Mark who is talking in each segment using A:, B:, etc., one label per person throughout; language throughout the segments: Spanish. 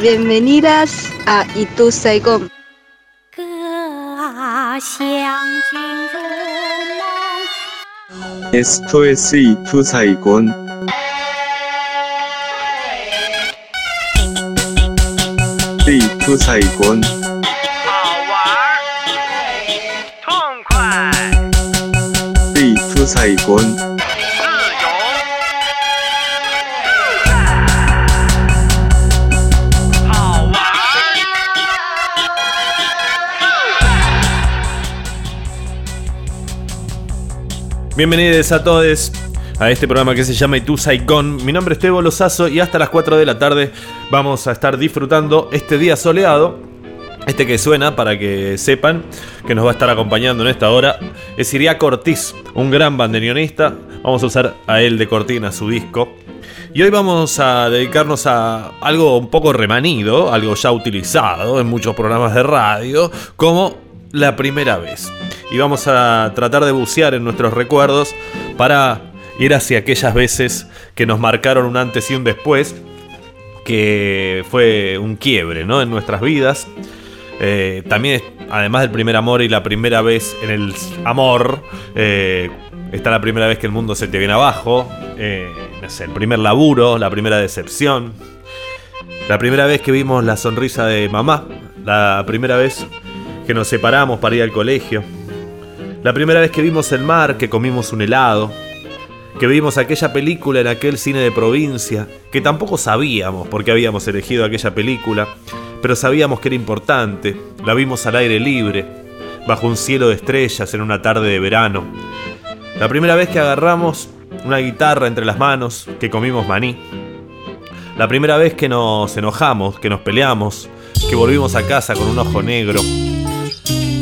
A: Bienvenidas a Itu Saigon.
B: Esto es Itu Saigon. Itu Saigon. Itu Saigon.
C: Bienvenidos a todos a este programa que se llama Itu Saigon. Mi nombre es Tebo Lozazo y hasta las 4 de la tarde vamos a estar disfrutando este día soleado. Este que suena, para que sepan, que nos va a estar acompañando en esta hora, es Iria Cortiz, un gran bandoneonista. Vamos a usar a él de cortina su disco. Y hoy vamos a dedicarnos a algo un poco remanido, algo ya utilizado en muchos programas de radio, como la primera vez. Y vamos a tratar de bucear en nuestros recuerdos para ir hacia aquellas veces que nos marcaron un antes y un después, que fue un quiebre ¿no? en nuestras vidas. Eh, también, además del primer amor y la primera vez en el amor, eh, está la primera vez que el mundo se te viene abajo, eh, el primer laburo, la primera decepción, la primera vez que vimos la sonrisa de mamá, la primera vez que nos separamos para ir al colegio, la primera vez que vimos el mar, que comimos un helado, que vimos aquella película en aquel cine de provincia, que tampoco sabíamos por qué habíamos elegido aquella película, pero sabíamos que era importante, la vimos al aire libre, bajo un cielo de estrellas en una tarde de verano. La primera vez que agarramos una guitarra entre las manos, que comimos maní. La primera vez que nos enojamos, que nos peleamos, que volvimos a casa con un ojo negro.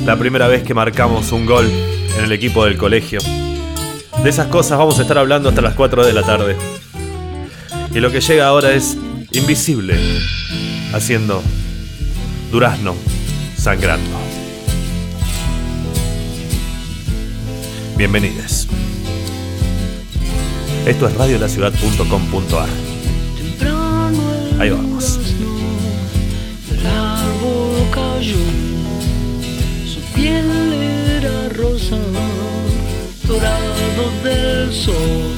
C: La primera vez que marcamos un gol en el equipo del colegio. De esas cosas vamos a estar hablando hasta las 4 de la tarde. Y lo que llega ahora es invisible, haciendo durazno sangrando. Bienvenidos. Esto es radiolaciudad.com.ar. Ahí vamos.
D: Piel era rosa, dorado del sol.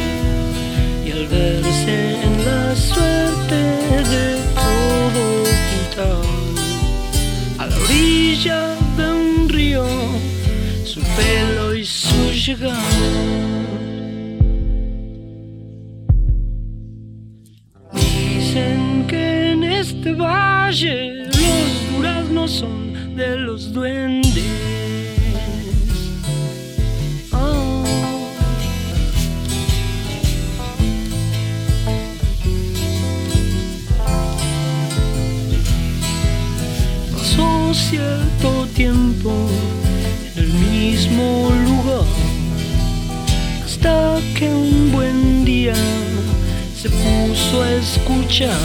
D: Y al verse en la suerte de todo quitar, a la orilla de un río, su pelo y su llegada. Dicen que en este valle los duraznos son de los duendes. Cierto tiempo en el mismo lugar hasta que un buen día se puso a escuchar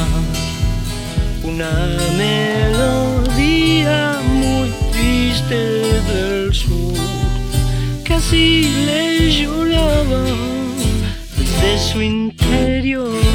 D: una melodía muy triste del sur así le lloraba desde su interior.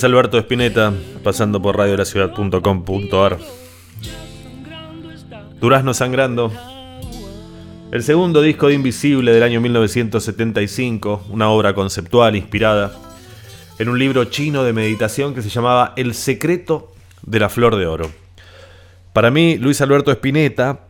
C: Luis Alberto Espineta, pasando por radiolaciudad.com.ar. Durazno Sangrando. El segundo disco de Invisible del año 1975, una obra conceptual inspirada en un libro chino de meditación que se llamaba El secreto de la flor de oro. Para mí, Luis Alberto Espineta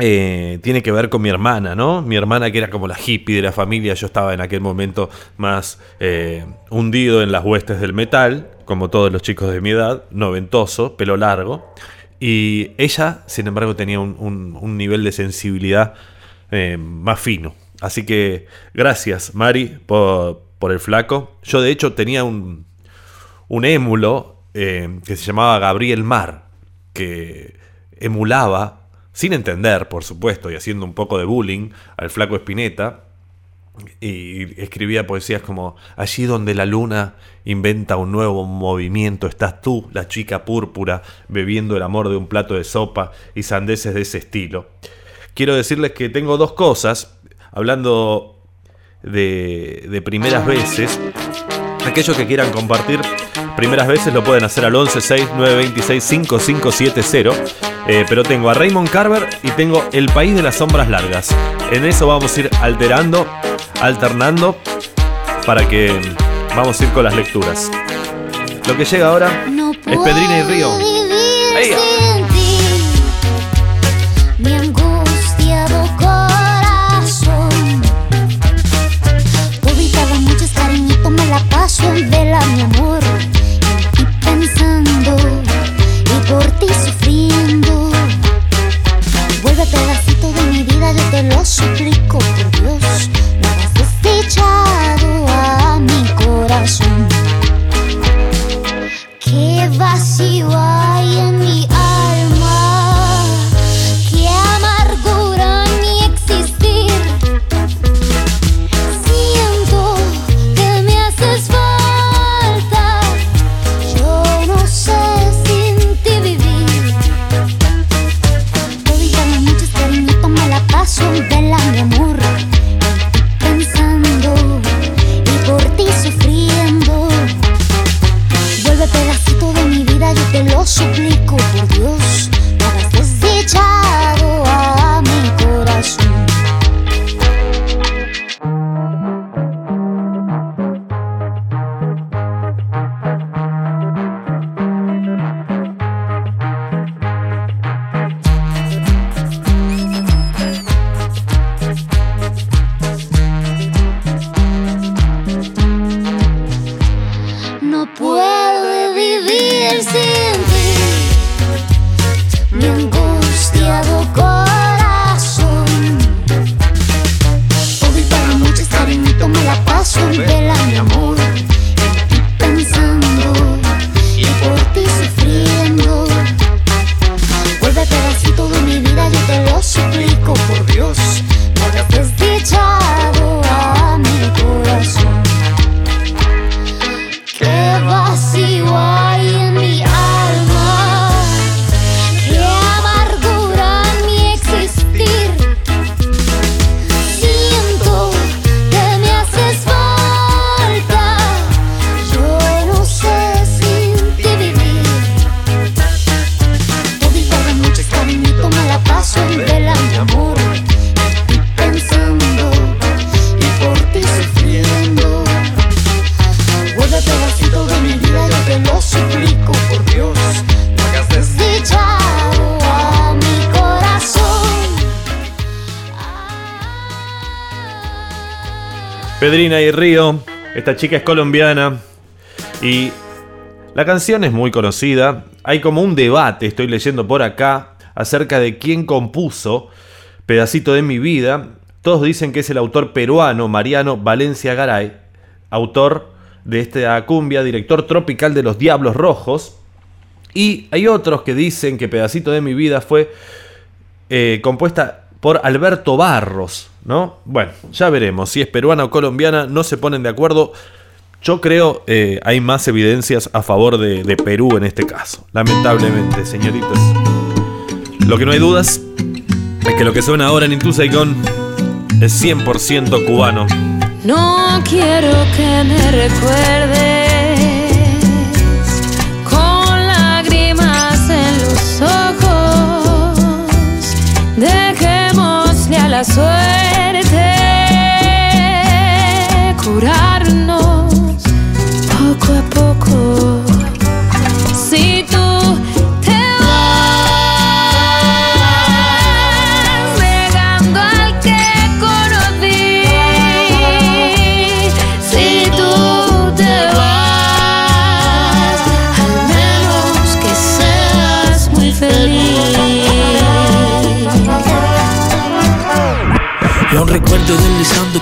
C: eh, tiene que ver con mi hermana, ¿no? Mi hermana que era como la hippie de la familia, yo estaba en aquel momento más eh, hundido en las huestes del metal, como todos los chicos de mi edad, noventoso, pelo largo, y ella, sin embargo, tenía un, nivel de sensibilidad eh, más fino. Así que gracias, Mari, por, el flaco. Yo, de hecho, tenía un, un émulo que se llamaba Gabriel Mar, que emulaba, sin entender, por supuesto, y haciendo un poco de bullying al flaco Espineta, y escribía poesías como Allí donde la luna inventa un nuevo movimiento, estás tú, la chica púrpura, bebiendo el amor de un plato de sopa y sandeces de ese estilo. Quiero decirles que tengo dos cosas, hablando de, de primeras veces. Aquellos que quieran compartir primeras veces lo pueden hacer al 11 6 926 5570. Eh, pero tengo a Raymond Carver y tengo El País de las Sombras Largas. En eso vamos a ir alterando, alternando, para que vamos a ir con las lecturas. Lo que llega ahora
E: No
C: es Pedrina y Río.
E: paso en vela, mi amor. Y por ti sufriendo.
C: Río. Esta chica es colombiana y la canción es muy conocida. Hay como un debate, estoy leyendo por acá, acerca de quién compuso Pedacito de mi vida. Todos dicen que es el autor peruano Mariano Valencia Garay, autor de esta cumbia, director tropical de Los Diablos Rojos. Y hay otros que dicen que Pedacito de mi vida fue eh, compuesta por Alberto Barros, ¿no? Bueno, ya veremos. Si es peruana o colombiana, no se ponen de acuerdo. Yo creo eh, hay más evidencias a favor de, Perú en este caso. Lamentablemente, señoritas. Lo que no hay dudas es que lo que suena ahora en Intusaicon es 100% cubano.
F: No quiero que me recuerdes Suerte curarnos poco a poco.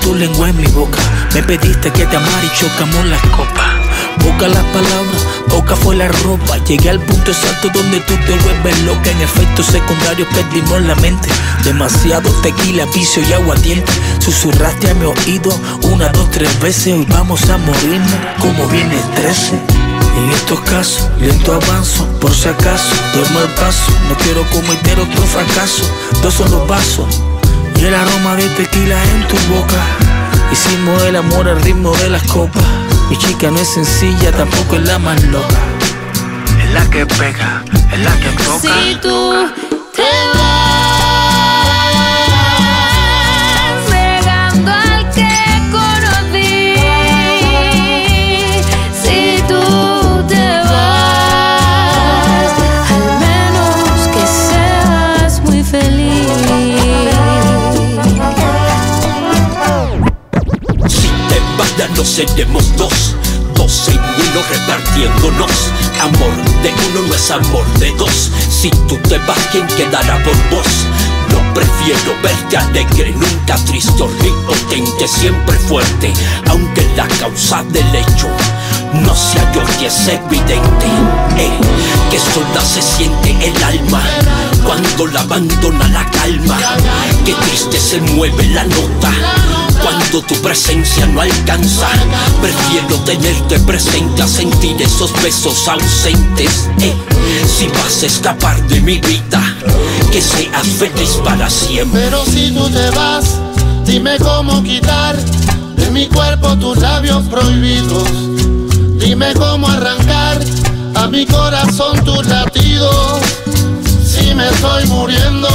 G: Tu lengua en mi boca. Me pediste que te amara y chocamos las copas. Boca las palabras, boca fue la ropa. Llegué al punto exacto donde tú te vuelves loca. En efectos secundarios perdimos la mente. Demasiado tequila, vicio y aguardiente. Susurraste a mi oído una, dos, tres veces. Hoy vamos a morirnos como viene el 13. En estos casos, lento avanzo, por si acaso, duermo el paso. No quiero cometer otro fracaso. Dos son los vasos y el aroma de tequila en tu boca. Hicimos el amor al ritmo de las copas. Mi chica no es sencilla, tampoco es la más loca. Es la que pega, es la que toca.
F: Si tú te vas
H: no seremos dos Dos en uno repartiéndonos. Amor de uno no es amor de dos. Si tú te vas, ¿quién quedará por vos? No prefiero verte alegre, nunca triste o potente, siempre fuerte. Aunque la causa del hecho no se halló y es evidente eh, Que sola se siente el alma Cuando la abandona la calma. Que triste se mueve la nota cuando tu presencia no alcanza, prefiero tenerte presente a sentir esos besos ausentes. Eh, si vas a escapar de mi vida, que seas feliz para siempre.
I: Pero si tú te vas, dime cómo quitar de mi cuerpo tus labios prohibidos. Dime cómo arrancar a mi corazón tus latidos. Si me estoy muriendo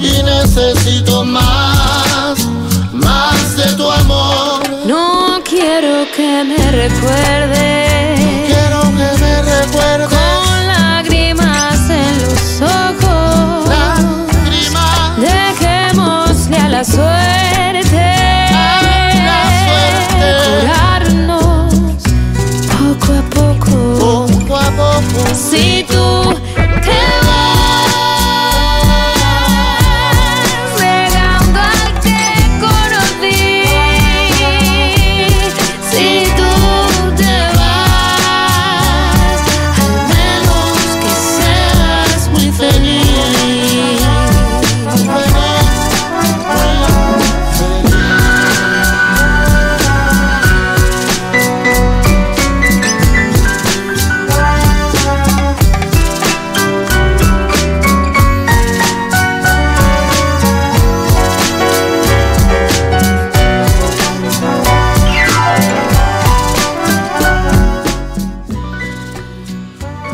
I: y necesito más, de tu amor.
F: No quiero que me recuerdes
I: Quiero que me recuerdes
F: con lágrimas en los ojos.
I: lágrimas.
F: Dejémosle a la suerte
I: la suerte.
F: curarnos poco a poco.
I: Poco a poco.
F: Si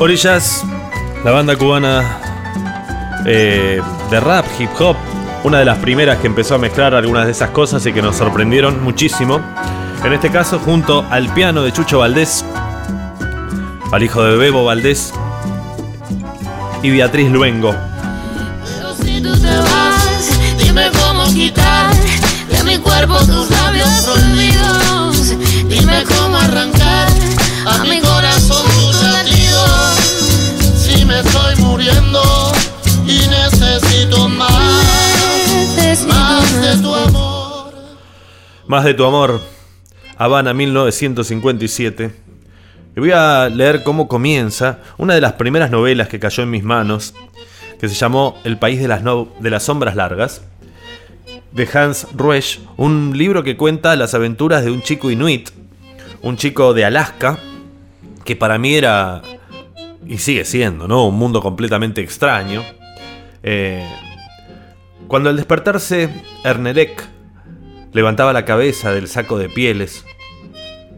C: Orillas, la banda cubana eh, de rap, hip hop, una de las primeras que empezó a mezclar algunas de esas cosas y que nos sorprendieron muchísimo. En este caso, junto al piano de Chucho Valdés, al hijo de Bebo Valdés y Beatriz Luengo.
F: Pero si tú te vas, dime cómo quitar de mi cuerpo tus labios prohibidos. Dime cómo arrancar a mi corazón
I: muriendo y necesito más, más de tu amor.
C: Más de tu amor, Habana 1957. Y voy a leer cómo comienza una de las primeras novelas que cayó en mis manos, que se llamó El País de las, no- de las Sombras Largas. de Hans Ruesch, un libro que cuenta las aventuras de un chico inuit, un chico de Alaska, que para mí era, y sigue siendo, ¿no? Un mundo completamente extraño. Eh, cuando al despertarse, Ernelek levantaba la cabeza del saco de pieles,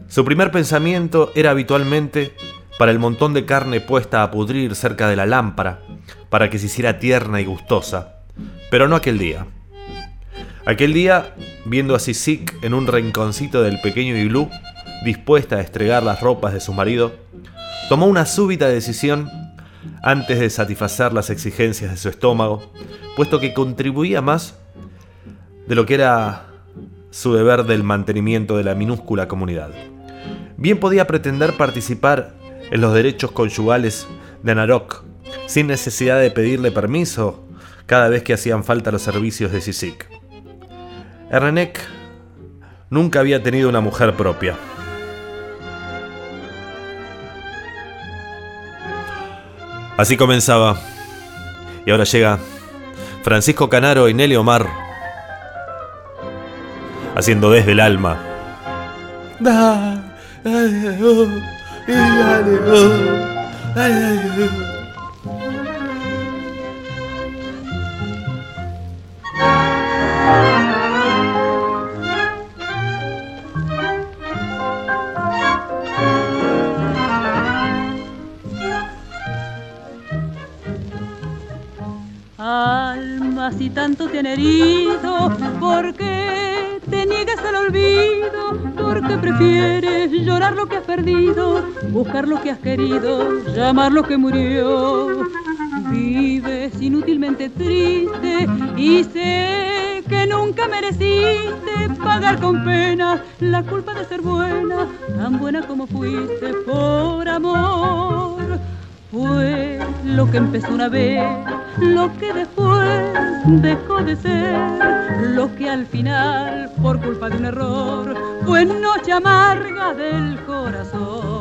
C: su primer pensamiento era habitualmente para el montón de carne puesta a pudrir cerca de la lámpara, para que se hiciera tierna y gustosa, pero no aquel día. Aquel día, viendo a Sisik en un rinconcito del pequeño iglú, dispuesta a estregar las ropas de su marido, tomó una súbita decisión antes de satisfacer las exigencias de su estómago, puesto que contribuía más de lo que era su deber del mantenimiento de la minúscula comunidad. Bien podía pretender participar en los derechos conyugales de Narok, sin necesidad de pedirle permiso cada vez que hacían falta los servicios de Sisik. Ernenek nunca había tenido una mujer propia. Así comenzaba. Y ahora llega Francisco Canaro y Nelly Omar haciendo desde el alma.
J: Alma, buscar lo que has querido, llamar lo que murió. Vives inútilmente triste y sé que nunca mereciste pagar con pena la culpa de ser buena, tan buena como fuiste por amor. Fue lo que empezó una vez, lo que después dejó de ser, lo que al final, por culpa de un error, fue noche amarga del corazón.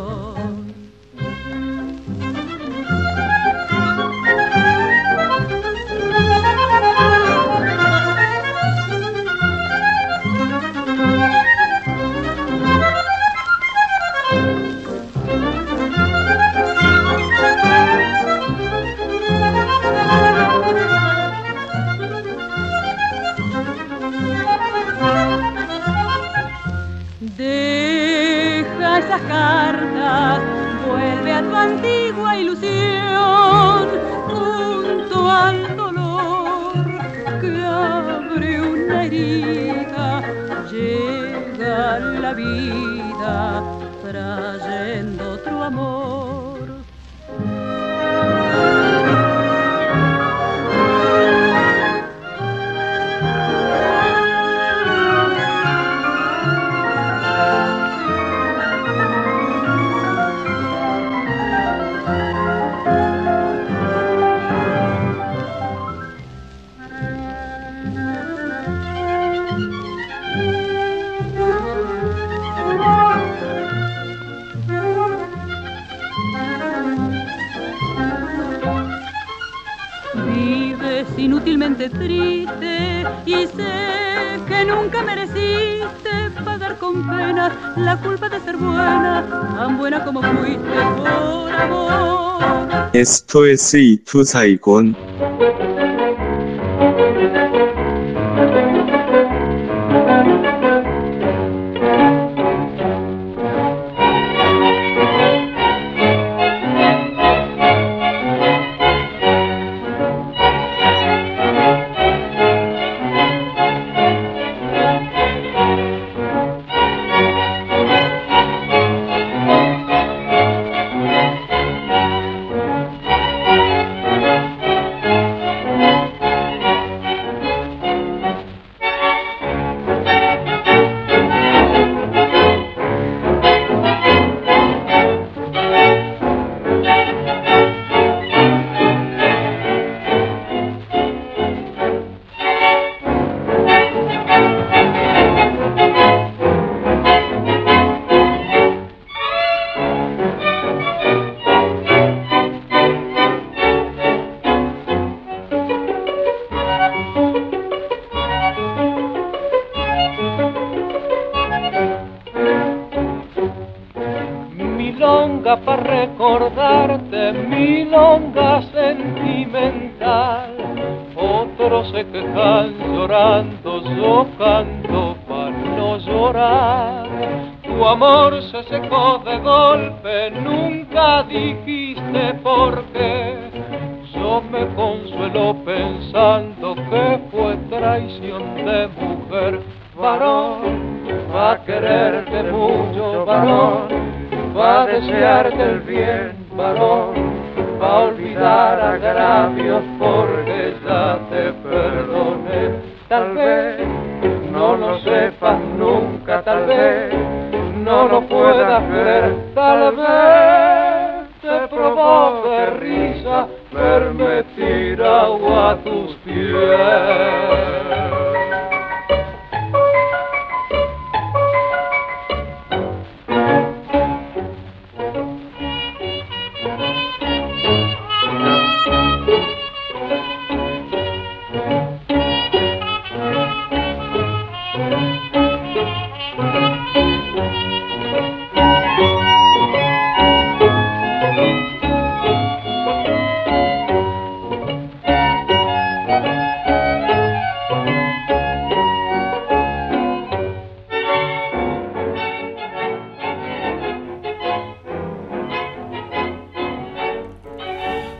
J: La vida trayendo otro amor. Inútilmente triste y sé que nunca mereciste pagar con pena la culpa de ser buena, tan buena como fuiste por amor.
B: Esto es Itu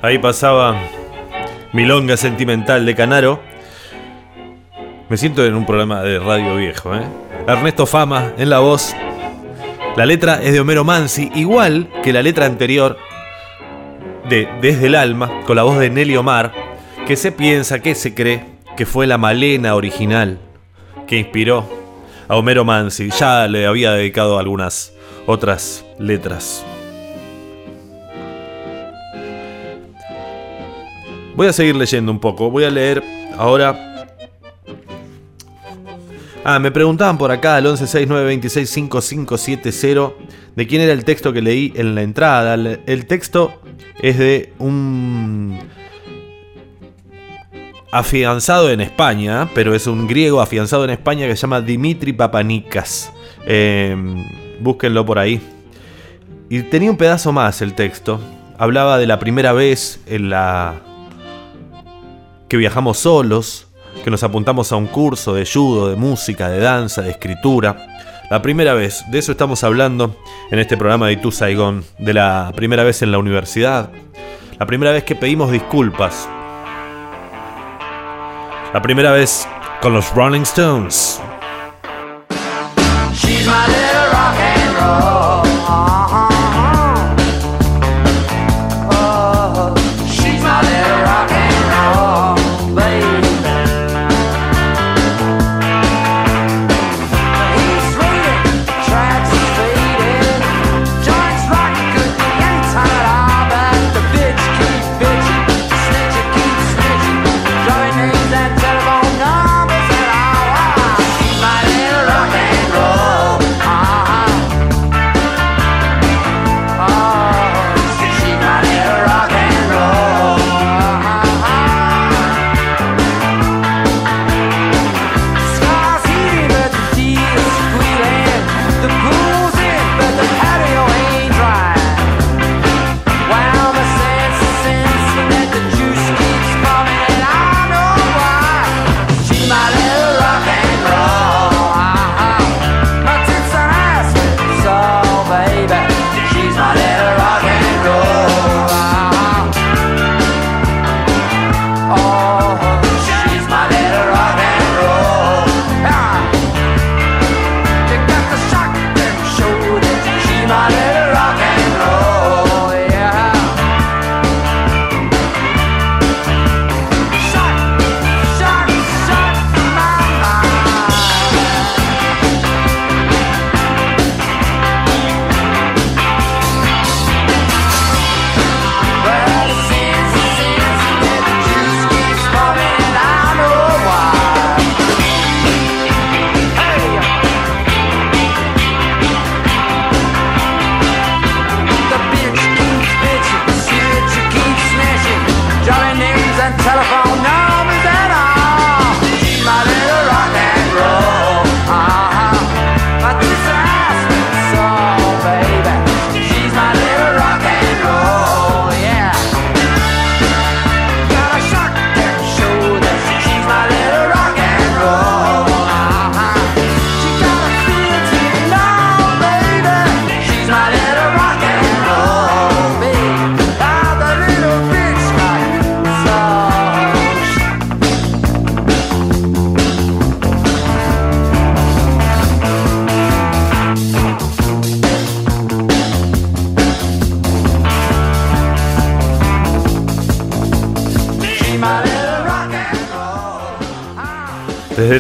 C: Ahí pasaba Milonga Sentimental de Canaro. Me siento en un programa de radio viejo, ¿eh? Ernesto Fama en la voz. La letra es de Homero Mansi, igual que la letra anterior de Desde el Alma, con la voz de Nelly Omar, que se piensa, que se cree, que fue la Malena original que inspiró a Homero Mansi. Ya le había dedicado algunas otras letras. Voy a seguir leyendo un poco. Voy a leer ahora. Ah, me preguntaban por acá al 1169265570 de quién era el texto que leí en la entrada. El, texto es de un afianzado en España, pero es un griego afianzado en España que se llama Dimitri Papanikas. Eh, búsquenlo por ahí. Y tenía un pedazo más el texto. Hablaba de la primera vez en la que viajamos solos, que nos apuntamos a un curso de judo, de música, de danza, de escritura. La primera vez, de eso estamos hablando en este programa de Itu Saigon, de la primera vez en la universidad, la primera vez que pedimos disculpas, la primera vez con los Rolling Stones.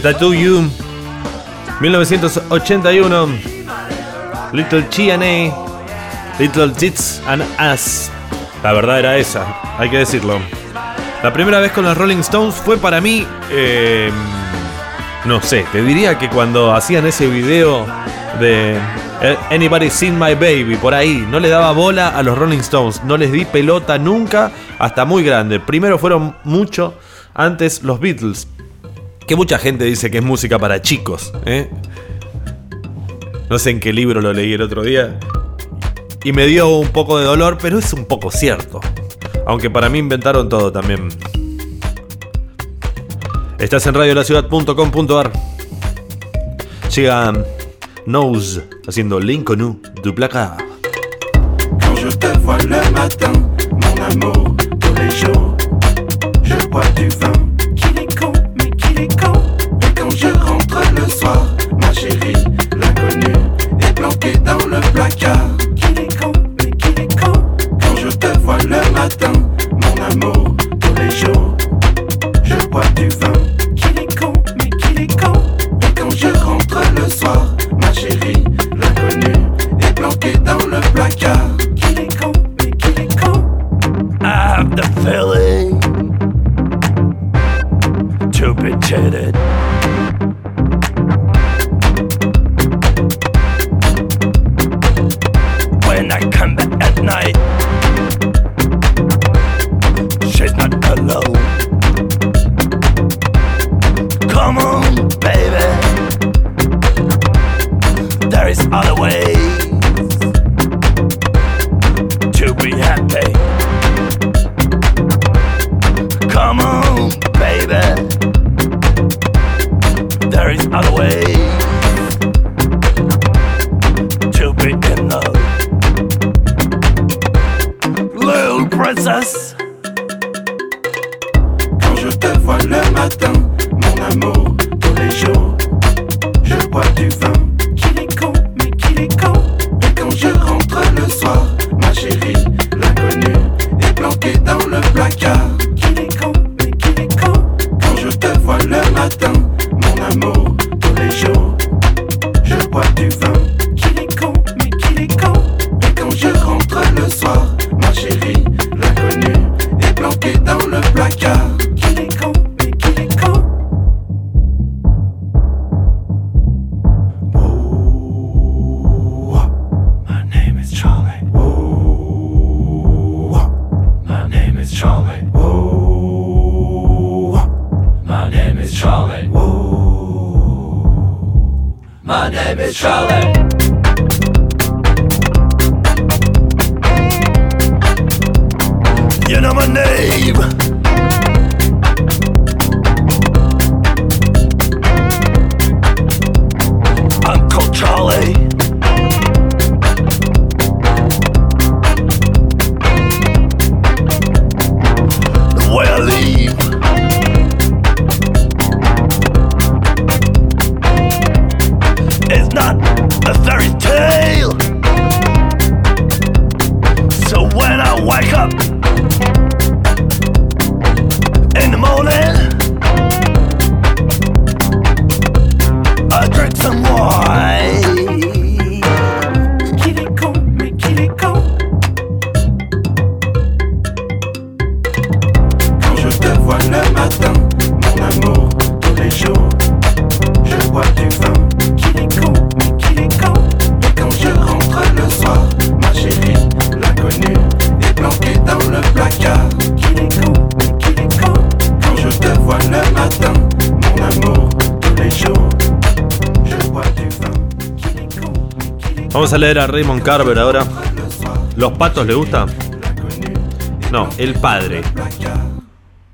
C: Tattoo You, 1981, Little Chiane, Little Tits and Ass. La verdad era esa, hay que decirlo. La primera vez con los Rolling Stones fue para mí, eh, no sé, te diría que cuando hacían ese video de eh, Anybody Seen My Baby, por ahí, no le daba bola a los Rolling Stones, no les di pelota nunca, hasta muy grande. Primero fueron mucho, antes los Beatles, que mucha gente dice que es música para chicos, ¿eh? No sé en qué libro lo leí el otro día. Y me dio un poco de dolor, pero es un poco cierto. Aunque para mí inventaron todo también. Estás en radiolaciudad.com.ar. Llega Nose haciendo Lincoln du placard.
K: Quand je te vois le matin, mon amour, tous les jours, je bois du vin.
L: You
C: Vamos a leer a Raymond Carver ahora. ¿Los patos le gusta? No, el padre.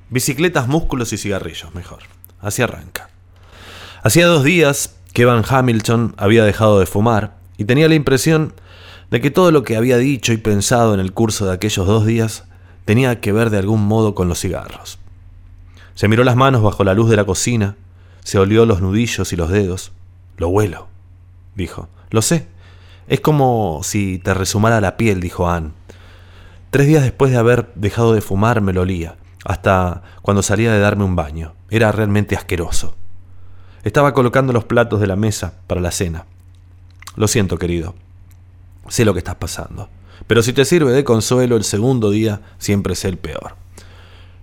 C: Bicicletas, músculos y cigarrillos, mejor. Así arranca. Hacía dos días que Van Hamilton había dejado de fumar y tenía la impresión de que todo lo que había dicho y pensado en el curso de aquellos dos días tenía que ver de algún modo con los cigarros. Se miró las manos bajo la luz de la cocina, se olió los nudillos y los dedos. Lo huelo, dijo. Lo sé. Es como si te resumara la piel, dijo Anne. Tres días después de haber dejado de fumar me lo olía, hasta cuando salía de darme un baño. Era realmente asqueroso. Estaba colocando los platos de la mesa para la cena. Lo siento, querido. Sé lo que estás pasando. Pero si te sirve de consuelo, el segundo día siempre es el peor.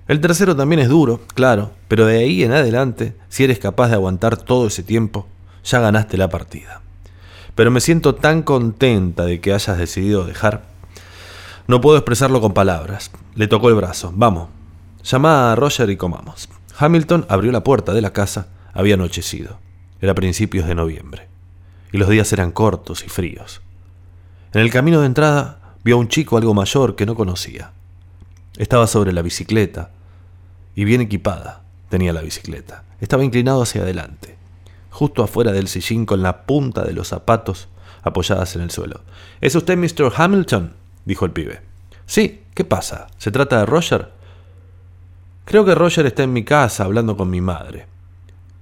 C: El tercero también es duro, claro, pero de ahí en adelante, si eres capaz de aguantar todo ese tiempo, ya ganaste la partida. Pero me siento tan contenta de que hayas decidido dejar. No puedo expresarlo con palabras. Le tocó el brazo. Vamos. Llama a Roger y comamos. Hamilton abrió la puerta de la casa. Había anochecido. Era principios de noviembre. Y los días eran cortos y fríos. En el camino de entrada vio a un chico algo mayor que no conocía. Estaba sobre la bicicleta y bien equipada tenía la bicicleta. Estaba inclinado hacia adelante, justo afuera del sillín con la punta de los zapatos apoyadas en el suelo. ¿Es usted Mr. Hamilton? dijo el pibe. Sí, ¿qué pasa? ¿Se trata de Roger? Creo que Roger está en mi casa hablando con mi madre.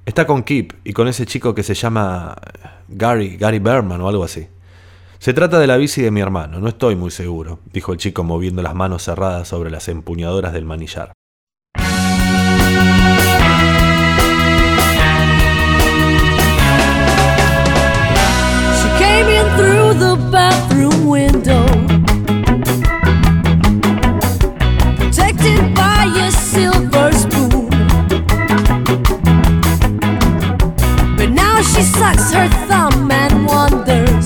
C: Está con Kip y con ese chico que se llama Gary, Gary Berman o algo así. Se trata de la bici de mi hermano, no estoy muy seguro, dijo el chico moviendo las manos cerradas sobre las empuñadoras del manillar.
M: Through the bathroom window, protected by a silver spoon. But now she sucks her thumb and wonders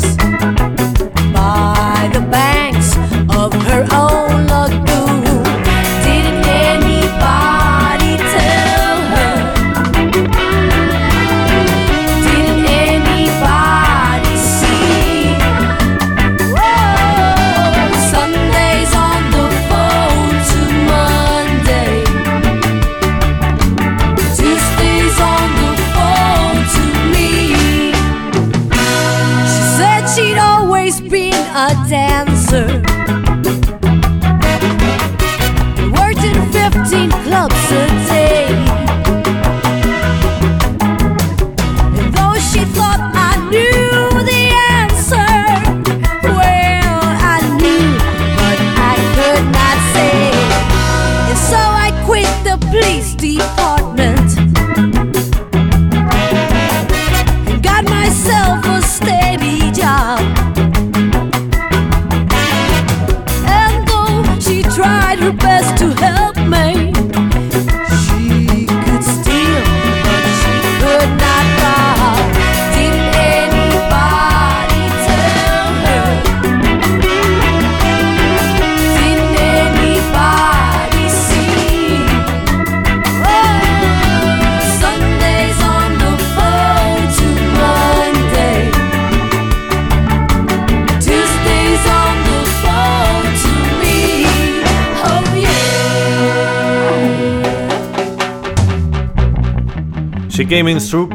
M: in
C: through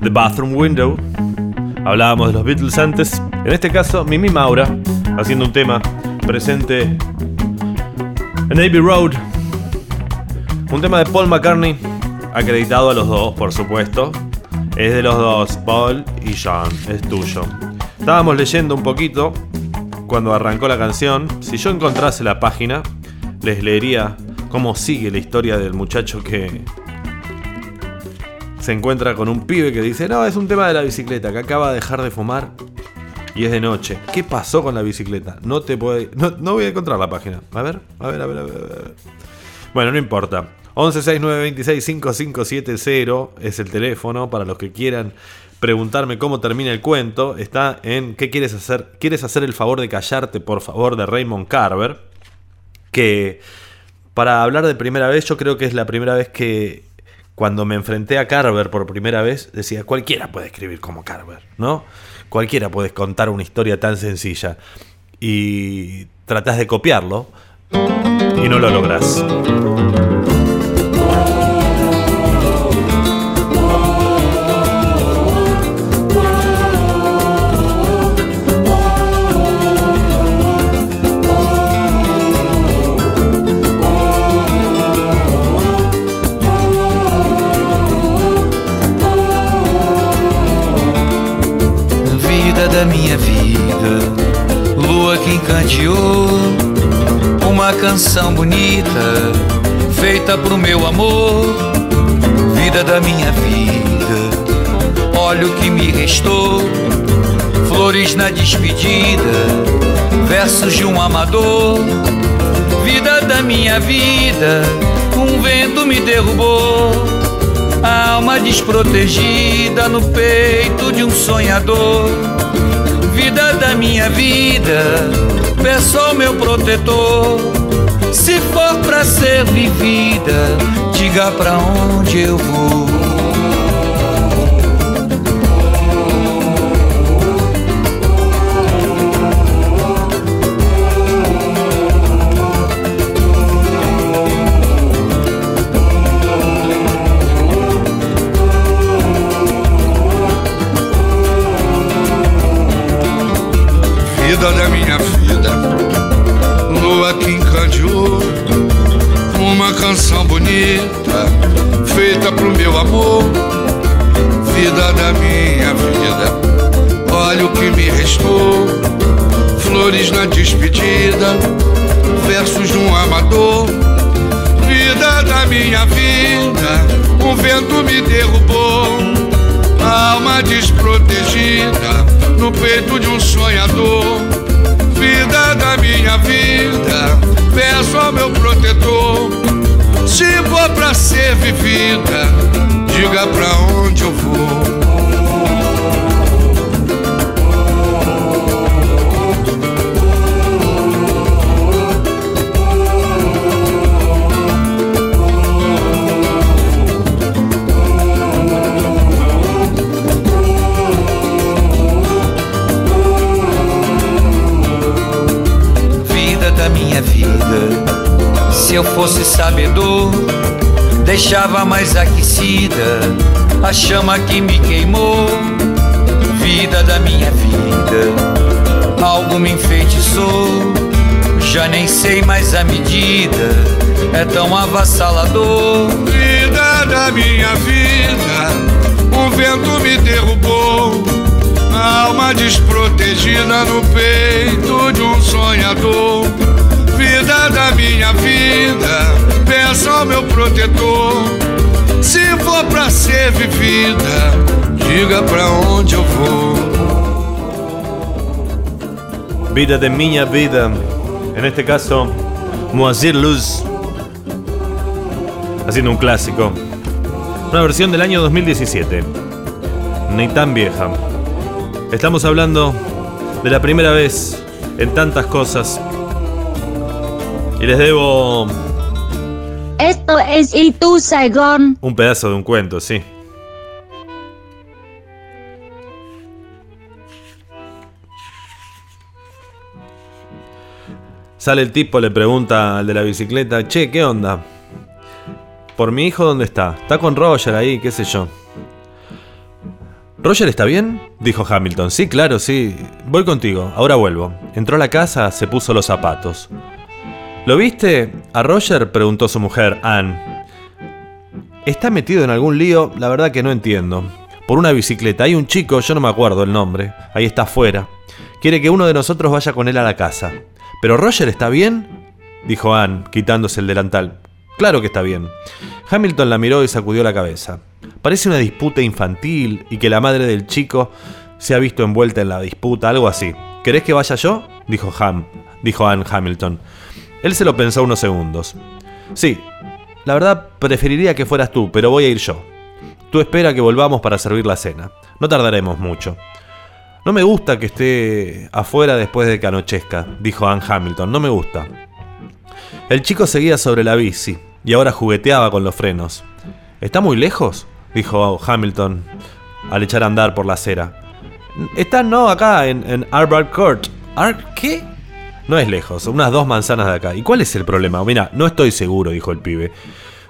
C: the bathroom window. Hablábamos de los Beatles antes. En este caso, Mimi Maura, haciendo un tema presente en Abbey Road. Un tema de Paul McCartney, acreditado a los dos, por supuesto. Es de los dos, Paul y John, es tuyo. Estábamos leyendo un poquito cuando arrancó la canción. Si yo encontrase la página, les leería cómo sigue la historia del muchacho que se encuentra con un pibe que dice, no, es un tema de la bicicleta, que acaba de dejar de fumar y es de noche. ¿Qué pasó con la bicicleta? No te puede... No, no voy a encontrar la página. A ver, a ver, a ver, a ver. a ver. Bueno, no importa. 1169265570 es el teléfono para los que quieran preguntarme cómo termina el cuento. Está en ¿Qué quieres hacer? ¿Quieres hacer el favor de callarte, por favor, de Raymond Carver? Que para hablar de primera vez, yo creo que es la primera vez que cuando me enfrenté a Carver por primera vez, decía, cualquiera puede escribir como Carver, ¿no? Cualquiera puede contar una historia tan sencilla. Y tratás de copiarlo y no lo logras.
N: Uma canção bonita, feita pro meu amor. Vida da minha vida, restou. Flores na despedida, versos de um amador. Vida da minha vida, um vento me derrubou. Alma desprotegida no peito de um sonhador. Vida da minha vida, ao meu protetor. Se for pra ser vivida, diga pra onde eu vou. A chama que me queimou. Vida da minha vida, algo me enfeitiçou. Já nem sei mais a medida, é tão avassalador.
O: Vida da minha vida, um vento me derrubou. Alma desprotegida no peito de um sonhador. Vida da minha vida, peço ao meu protetor. Se for pra ser vivida, diga pra onde eu vou.
C: Vida de Miña Vida. En este caso, Moazir Luz. Haciendo un clásico. Una versión del año 2017. Ni tan vieja. Estamos hablando de la primera vez en tantas cosas. Y les debo
A: Esto es Y tú, Saigón.
C: un pedazo de un cuento, sí. Sale el tipo, le pregunta al de la bicicleta, che, ¿qué onda? ¿Por mi hijo dónde está? Está con Roger ahí, qué sé yo. ¿Roger está bien? Dijo Hamilton. Sí, claro, sí. Voy contigo, ahora vuelvo. Entró a la casa, se puso los zapatos. ¿Lo viste? A Roger preguntó su mujer, Anne. Está metido en algún lío, la verdad que no entiendo. Por una bicicleta, hay un chico, yo no me acuerdo el nombre, ahí está afuera. Quiere que uno de nosotros vaya con él a la casa. ¿Pero Roger está bien? Dijo Anne, quitándose el delantal. Claro que está bien. Hamilton la miró y sacudió la cabeza. Parece una disputa infantil y que la madre del chico se ha visto envuelta en la disputa, algo así. ¿Querés que vaya yo? Dijo Ham, dijo Anne Hamilton. Él se lo pensó unos segundos. Sí, la verdad preferiría que fueras tú, pero voy a ir yo. Tú espera que volvamos para servir la cena. No tardaremos mucho. No me gusta que esté afuera después de que anochezca, dijo Anne Hamilton. No me gusta. El chico seguía sobre la bici y ahora jugueteaba con los frenos. ¿Está muy lejos? dijo Hamilton al echar a andar por la acera. Está no acá en, en Court. ¿Ar qué? No es lejos, unas dos manzanas de acá. ¿Y cuál es el problema? Mira, no estoy seguro, dijo el pibe.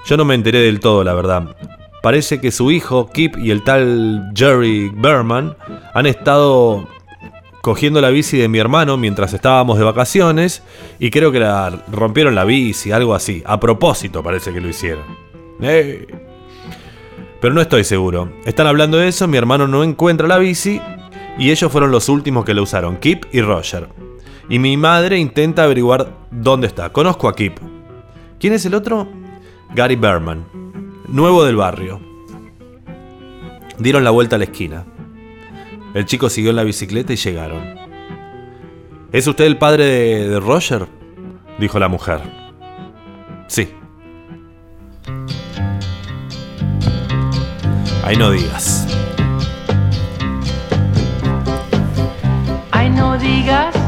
C: Yo no me enteré del todo, la verdad. Parece que su hijo, Kip, y el tal Jerry Berman han estado cogiendo la bici de mi hermano mientras estábamos de vacaciones y creo que la rompieron la bici, algo así. A propósito parece que lo hicieron. ¡Eh! Pero no estoy seguro. Están hablando de eso, mi hermano no encuentra la bici y ellos fueron los últimos que la usaron, Kip y Roger. Y mi madre intenta averiguar dónde está. Conozco a Kip. ¿Quién es el otro? Gary Berman, nuevo del barrio. Dieron la vuelta a la esquina. El chico siguió en la bicicleta y llegaron. ¿Es usted el padre de, Roger? Dijo la mujer. Sí. Ahí no digas.
F: Ay, no digas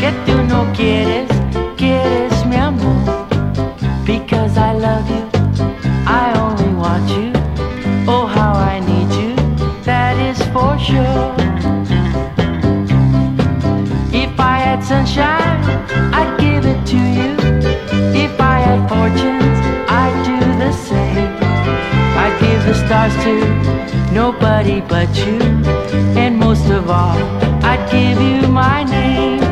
F: que tú no quieres, quieres mi amor. Because I love you, I only want you. Oh, how I need you, that is for sure. If I had sunshine, I'd give it to you. If I had fortunes, I'd do the same. I'd give the stars to nobody but you. And most of all, I'd give you my name.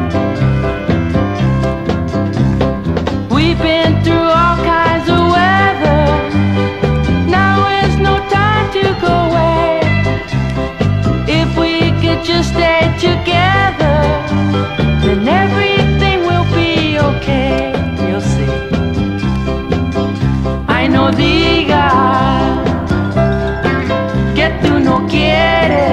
F: Just stay together, then everything will be okay. You'll see. Ay, no digas que tú no quieres.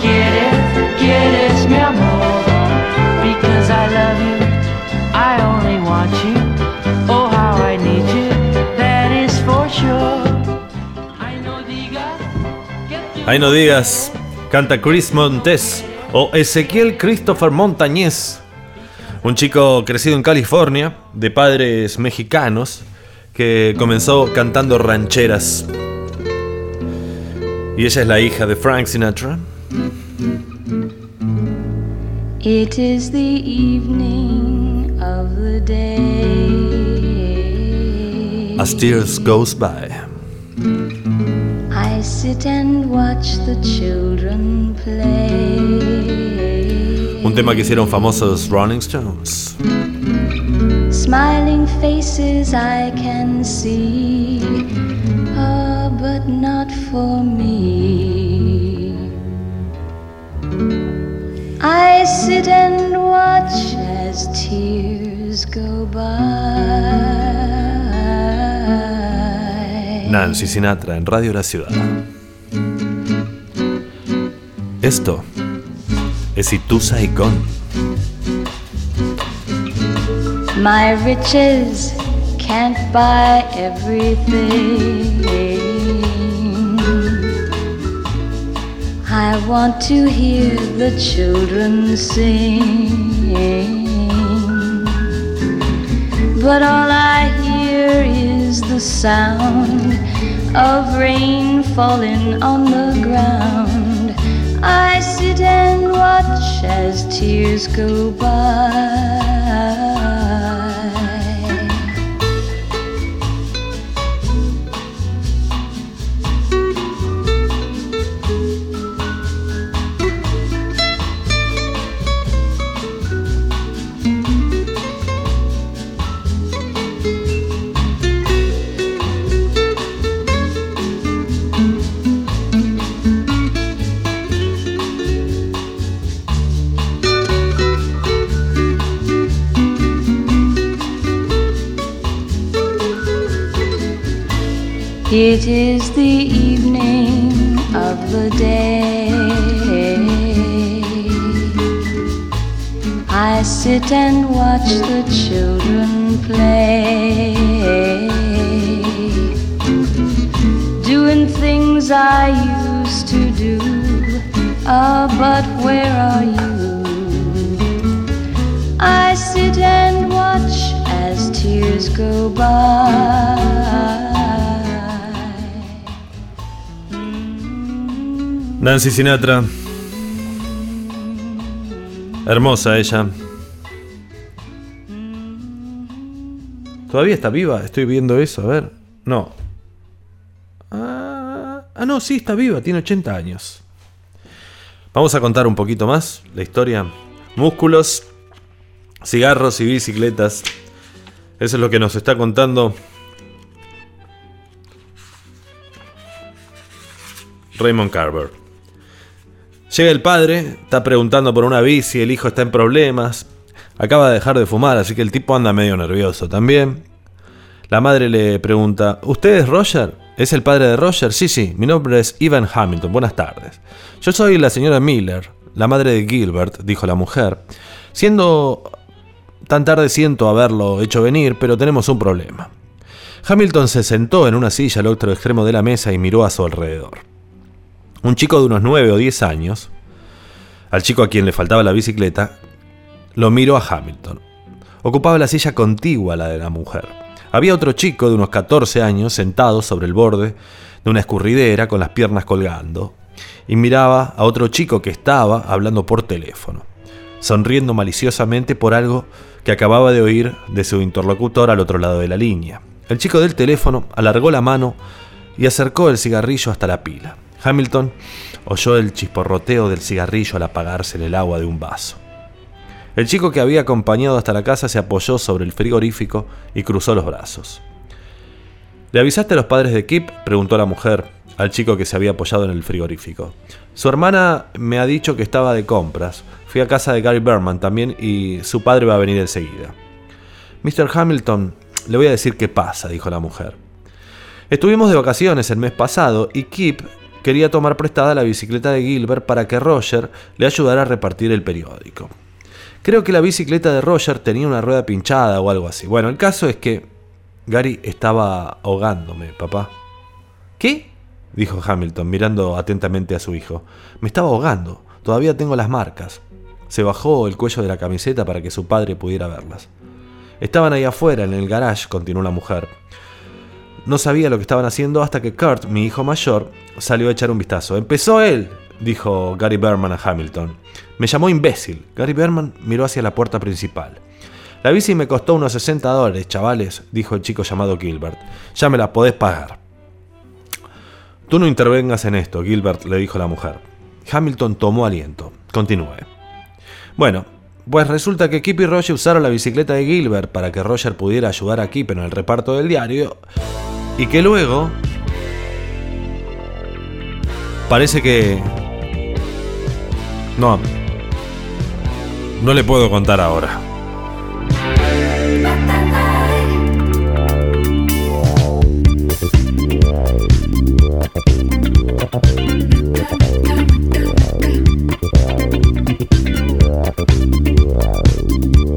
F: Quieres, I no digas.
C: Canta Chris Montes o Ezequiel Christopher Montañez. Un chico crecido en California, de padres mexicanos, que comenzó cantando rancheras. Y ella es la hija de Frank Sinatra.
A: It is the evening of the day.
C: As Tears Goes By.
A: I sit and watch the children play.
C: Un tema que hicieron famosos Rolling Stones.
A: Smiling faces I can see, ah, but not for me. I sit and watch as tears go by.
C: Nancy Sinatra en Radio La Ciudad. Esto es Itu Saigon.
A: My riches can't buy everything. I want to hear the children sing. But all I hear is the sound of rain falling on the ground. I sit and watch as tears go by. It is the evening of the day. I sit and watch the children play, doing things I used to do. Ah, but where are you? I sit and watch as tears go by.
C: Nancy Sinatra. Hermosa ella. ¿Todavía está viva? Estoy viendo eso, a ver. No. Ah, ah, no, sí, está viva, tiene 80 años. Vamos a contar un poquito más la historia. Músculos, cigarros y bicicletas. Eso es lo que nos está contando Raymond Carver. Llega el padre, está preguntando por una bici, el hijo está en problemas. Acaba de dejar de fumar, así que el tipo anda medio nervioso también. La madre le pregunta, ¿usted es Roger? ¿Es el padre de Roger? Sí, sí, mi nombre es Ivan Hamilton, buenas tardes. Yo soy la señora Miller, la madre de Gilbert, dijo la mujer. Siendo tan tarde siento haberlo hecho venir, pero tenemos un problema. Hamilton se sentó en una silla al otro extremo de la mesa y miró a su alrededor. Un chico de unos 9 o 10 años, al chico a quien le faltaba la bicicleta, lo miró a Hamilton. Ocupaba la silla contigua a la de la mujer. Había otro chico de unos 14 años sentado sobre el borde de una escurridera con las piernas colgando y miraba a otro chico que estaba hablando por teléfono, sonriendo maliciosamente por algo que acababa de oír de su interlocutor al otro lado de la línea. El chico del teléfono alargó la mano y acercó el cigarrillo hasta la pila. Hamilton oyó el chisporroteo del cigarrillo al apagarse en el agua de un vaso. El chico que había acompañado hasta la casa se apoyó sobre el frigorífico y cruzó los brazos. ¿Le avisaste a los padres de Kip? preguntó la mujer al chico que se había apoyado en el frigorífico. Su hermana me ha dicho que estaba de compras. Fui a casa de Gary Berman también y su padre va a venir enseguida. Mr. Hamilton, le voy a decir qué pasa, dijo la mujer. Estuvimos de vacaciones el mes pasado y Kip quería tomar prestada la bicicleta de Gilbert para que Roger le ayudara a repartir el periódico. Creo que la bicicleta de Roger tenía una rueda pinchada o algo así. Bueno, el caso es que Gary estaba ahogándome, papá. ¿Qué? dijo Hamilton, mirando atentamente a su hijo. Me estaba ahogando. Todavía tengo las marcas. Se bajó el cuello de la camiseta para que su padre pudiera verlas. Estaban ahí afuera, en el garage, continuó la mujer. No sabía lo que estaban haciendo hasta que Kurt, mi hijo mayor, salió a echar un vistazo. Empezó él, dijo Gary Berman a Hamilton. Me llamó imbécil. Gary Berman miró hacia la puerta principal. La bici me costó unos 60 dólares, chavales, dijo el chico llamado Gilbert. Ya me la podés pagar. Tú no intervengas en esto, Gilbert, le dijo la mujer. Hamilton tomó aliento. Continúe. Bueno, pues resulta que Kip y Roger usaron la bicicleta de Gilbert para que Roger pudiera ayudar a Kip en el reparto del diario y que luego parece que... No, no le puedo contar ahora.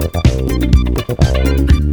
C: ちょっと待って。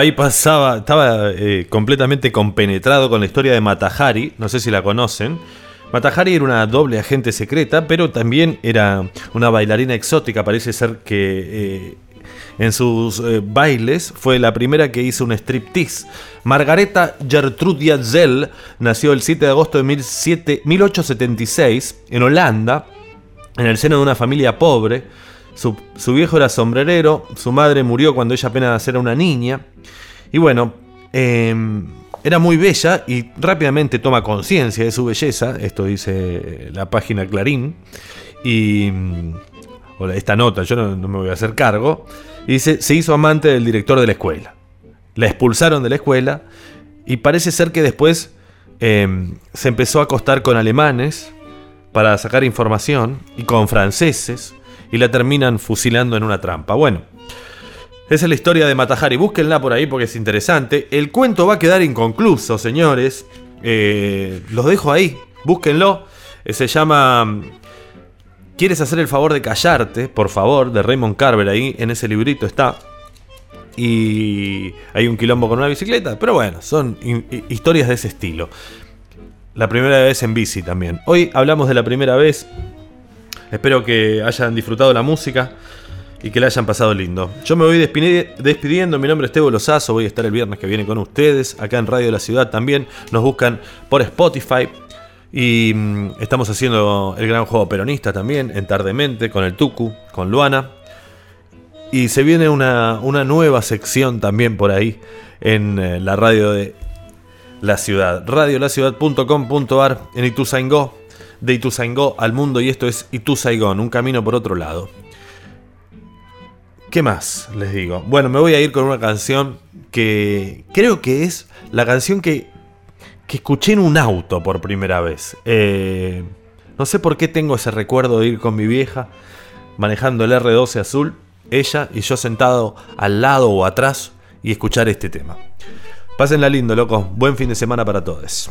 C: Ahí pasaba, estaba eh, completamente compenetrado con la historia de Matahari, no sé si la conocen. Matahari era una doble agente secreta, pero también era una bailarina exótica, parece ser que eh, en sus eh, bailes fue la primera que hizo un striptease. Margareta Gertrudia Zell nació el 7 de agosto de 17 1876 en Holanda, en el seno de una familia pobre. Su, su viejo era sombrerero, su madre murió cuando ella apenas era una niña. Y bueno, em, era muy bella y rápidamente toma conciencia de su belleza. Esto dice la página Clarín. Y. mm, o esta nota, yo no, no me voy a hacer cargo. Y dice: se hizo amante del director de la escuela. La expulsaron de la escuela. Y parece ser que después em, se empezó a acostar con alemanes para sacar información y con franceses y la terminan fusilando en una trampa. Bueno, esa es la historia de Matahari. Búsquenla por ahí porque es interesante. El cuento va a quedar inconcluso, señores. Eh, los dejo ahí. Búsquenlo. Eh, se llama ¿Quieres hacer el favor de callarte? Por favor, de Raymond Carver. Ahí en ese librito está. Y hay un quilombo con una bicicleta. Pero bueno, son hi- hi- historias de ese estilo. La primera vez en bici también. Hoy hablamos de la primera vez. Espero que hayan disfrutado la música y que la hayan pasado lindo. Yo me voy despidi- despidiendo. Mi nombre es Tebo Lozazo. Voy a estar el viernes que viene con ustedes. Acá en Radio de la Ciudad también. Nos buscan por Spotify. Y mm, estamos haciendo el gran juego peronista también, en Tardemente, con el Tucu, con Luana. Y se viene una, una nueva sección también por ahí en eh, la radio de la ciudad. Radiolaciudad.com.ar en Ituzaingó. De Ituzaingó al mundo y esto es Ituzaigón, un camino por otro lado. ¿Qué más les digo? Bueno, me voy a ir con una canción que creo que es la canción que, que escuché en un auto por primera vez. Eh, no sé por qué tengo ese recuerdo de ir con mi vieja manejando el R12 azul, ella y yo sentado al lado o atrás y escuchar este tema. Pásenla lindo, locos. Buen fin de semana para todos.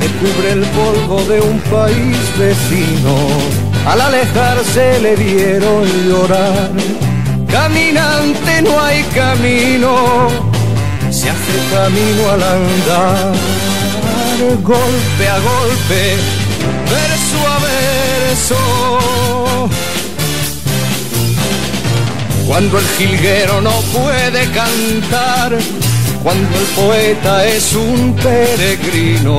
P: que cubre el polvo de un país vecino. Al alejarse le vieron llorar. Caminante no hay camino, se hace camino al andar. Golpe a golpe, verso a verso. Cuando el jilguero no puede cantar, cuando el poeta es un peregrino,